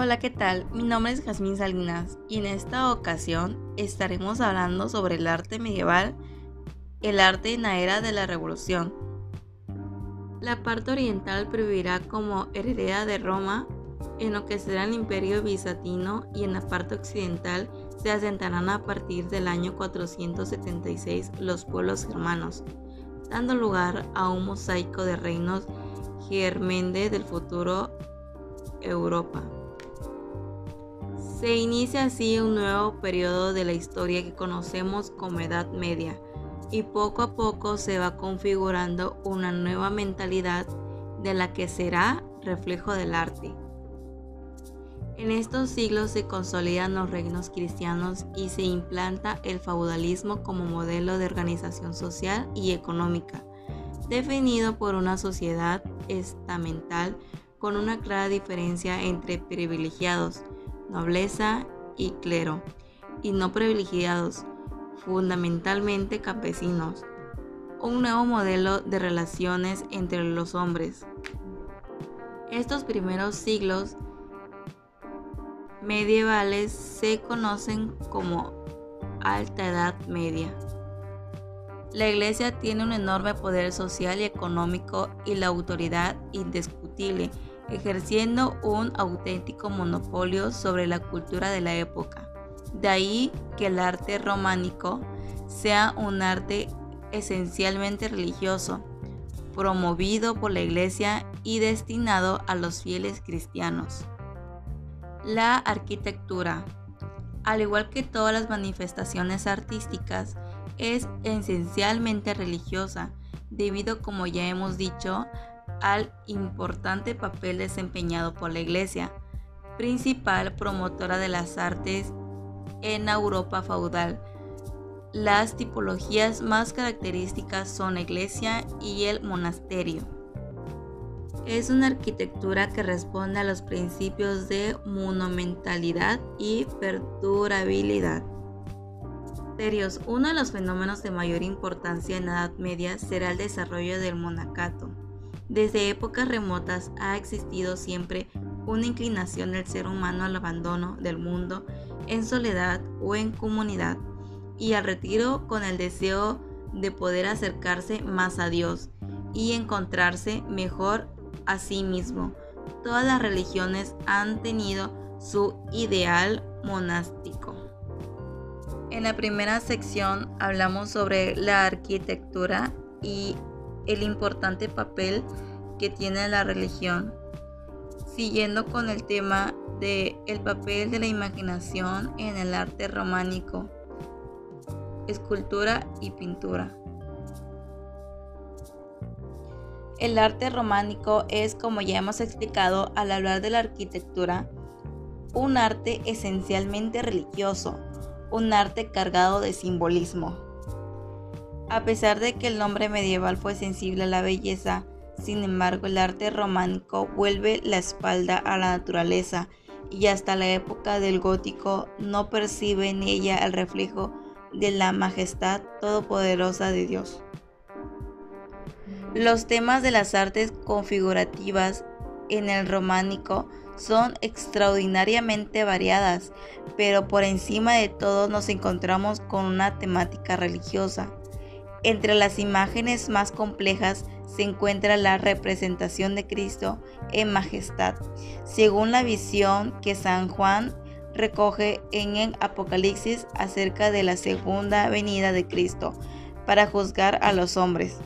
Hola, ¿qué tal? Mi nombre es Jazmín Salinas y en esta ocasión estaremos hablando sobre el arte medieval, el arte en la era de la Revolución. La parte oriental previvirá como heredera de Roma, en lo que será el imperio bizantino y en la parte occidental se asentarán a partir del año 476 los pueblos germanos, dando lugar a un mosaico de reinos germende del futuro Europa. Se inicia así un nuevo periodo de la historia que conocemos como Edad Media y poco a poco se va configurando una nueva mentalidad de la que será reflejo del arte. En estos siglos se consolidan los reinos cristianos y se implanta el feudalismo como modelo de organización social y económica, definido por una sociedad estamental con una clara diferencia entre privilegiados, nobleza y clero, y no privilegiados, fundamentalmente campesinos. Un nuevo modelo de relaciones entre los hombres. Estos primeros siglos medievales se conocen como Alta Edad Media. La Iglesia tiene un enorme poder social y económico y la autoridad indiscutible ejerciendo un auténtico monopolio sobre la cultura de la época. De ahí que el arte románico sea un arte esencialmente religioso, promovido por la Iglesia y destinado a los fieles cristianos. La arquitectura, al igual que todas las manifestaciones artísticas, es esencialmente religiosa, debido, como ya hemos dicho, al importante papel desempeñado por la Iglesia, principal promotora de las artes en Europa feudal. Las tipologías más características son la iglesia y el monasterio. Es una arquitectura que responde a los principios de monumentalidad y perdurabilidad. Uno de los fenómenos de mayor importancia en la Edad Media será el desarrollo del monacato desde épocas remotas ha existido siempre una inclinación del ser humano al abandono del mundo en soledad o en comunidad y al retiro con el deseo de poder acercarse más a Dios y encontrarse mejor a sí mismo. Todas las religiones han tenido su ideal monástico. En la primera sección hablamos sobre la arquitectura y el importante papel que tiene la religión. Siguiendo con el tema de el papel de la imaginación en el arte románico, escultura y pintura. El arte románico es, como ya hemos explicado al hablar de la arquitectura, un arte esencialmente religioso, un arte cargado de simbolismo. A pesar de que el nombre medieval fue sensible a la belleza, sin embargo el arte románico vuelve la espalda a la naturaleza y hasta la época del gótico no percibe en ella el reflejo de la majestad todopoderosa de Dios. Los temas de las artes configurativas en el románico son extraordinariamente variadas, pero por encima de todo nos encontramos con una temática religiosa. Entre las imágenes más complejas se encuentra la representación de Cristo en majestad, según la visión que San Juan recoge en el Apocalipsis acerca de la segunda venida de Cristo para juzgar a los hombres.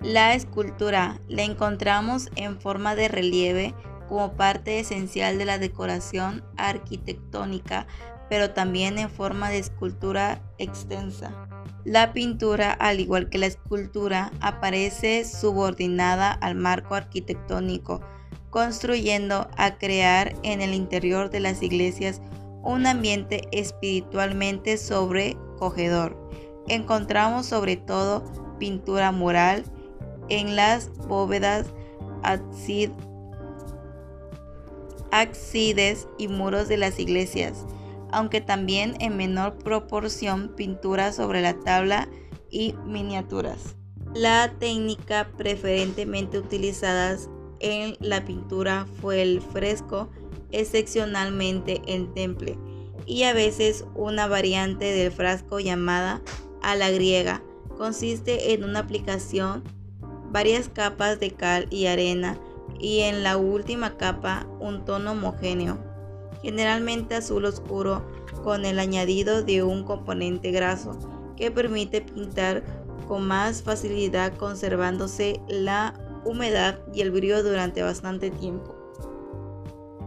La escultura la encontramos en forma de relieve como parte esencial de la decoración arquitectónica, pero también en forma de escultura extensa. La pintura, al igual que la escultura, aparece subordinada al marco arquitectónico, construyendo a crear en el interior de las iglesias un ambiente espiritualmente sobrecogedor. Encontramos sobre todo pintura mural en las bóvedas, ábsides y muros de las iglesias aunque también en menor proporción pinturas sobre la tabla y miniaturas. La técnica preferentemente utilizada en la pintura fue el fresco, excepcionalmente en temple, y a veces una variante del frasco llamada a la griega. Consiste en una aplicación, varias capas de cal y arena y en la última capa un tono homogéneo, generalmente azul oscuro con el añadido de un componente graso que permite pintar con más facilidad conservándose la humedad y el brillo durante bastante tiempo.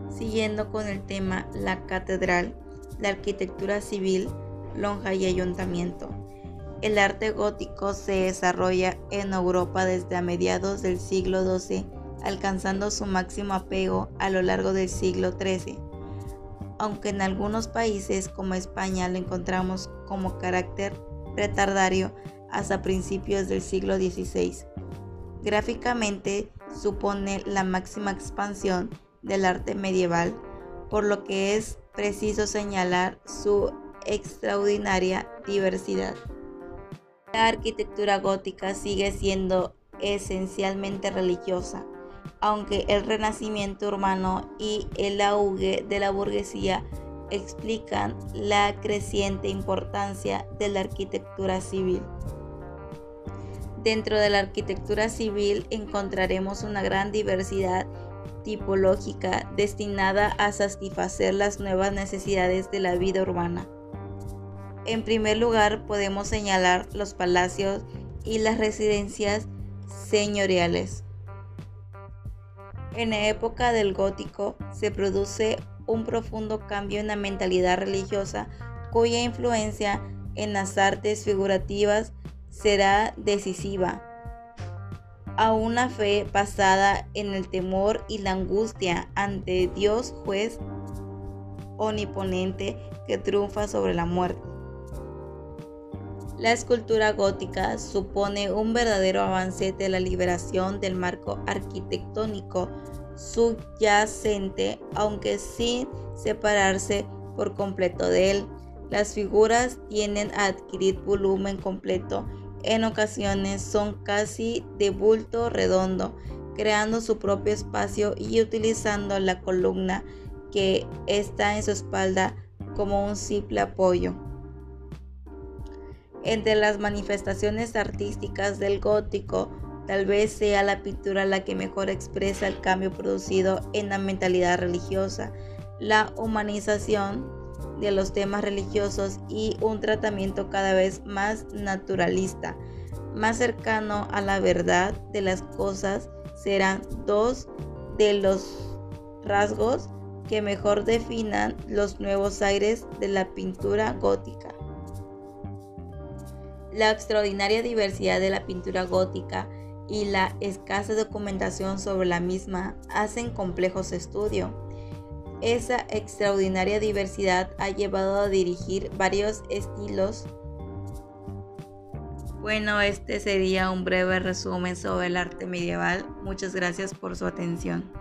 Siguiendo con el tema la catedral, la arquitectura civil, lonja y ayuntamiento. El arte gótico se desarrolla en Europa desde a mediados del siglo XII, alcanzando su máximo apego a lo largo del siglo XIII, aunque en algunos países como España lo encontramos como carácter retardario hasta principios del siglo XVI. Gráficamente supone la máxima expansión del arte medieval, por lo que es preciso señalar su extraordinaria diversidad. La arquitectura gótica sigue siendo esencialmente religiosa, aunque el renacimiento urbano y el auge de la burguesía explican la creciente importancia de la arquitectura civil. Dentro de la arquitectura civil encontraremos una gran diversidad tipológica destinada a satisfacer las nuevas necesidades de la vida urbana. En primer lugar, podemos señalar los palacios y las residencias señoriales. En la época del gótico se produce un profundo cambio en la mentalidad religiosa cuya influencia en las artes figurativas será decisiva a una fe basada en el temor y la angustia ante Dios juez omniponente que triunfa sobre la muerte. La escultura gótica supone un verdadero avance de la liberación del marco arquitectónico subyacente, aunque sin separarse por completo de él. Las figuras tienen a adquirir volumen completo en ocasiones son casi de bulto redondo, creando su propio espacio y utilizando la columna que está en su espalda como un simple apoyo. Entre las manifestaciones artísticas del gótico, tal vez sea la pintura la que mejor expresa el cambio producido en la mentalidad religiosa, la humanización de los temas religiosos y un tratamiento cada vez más naturalista, más cercano a la verdad de las cosas, serán dos de los rasgos que mejor definan los nuevos aires de la pintura gótica. La extraordinaria diversidad de la pintura gótica y la escasa documentación sobre la misma hacen complejos estudios esa extraordinaria diversidad ha llevado a dirigir varios estilos. Bueno, este sería un breve resumen sobre el arte medieval. Muchas gracias por su atención.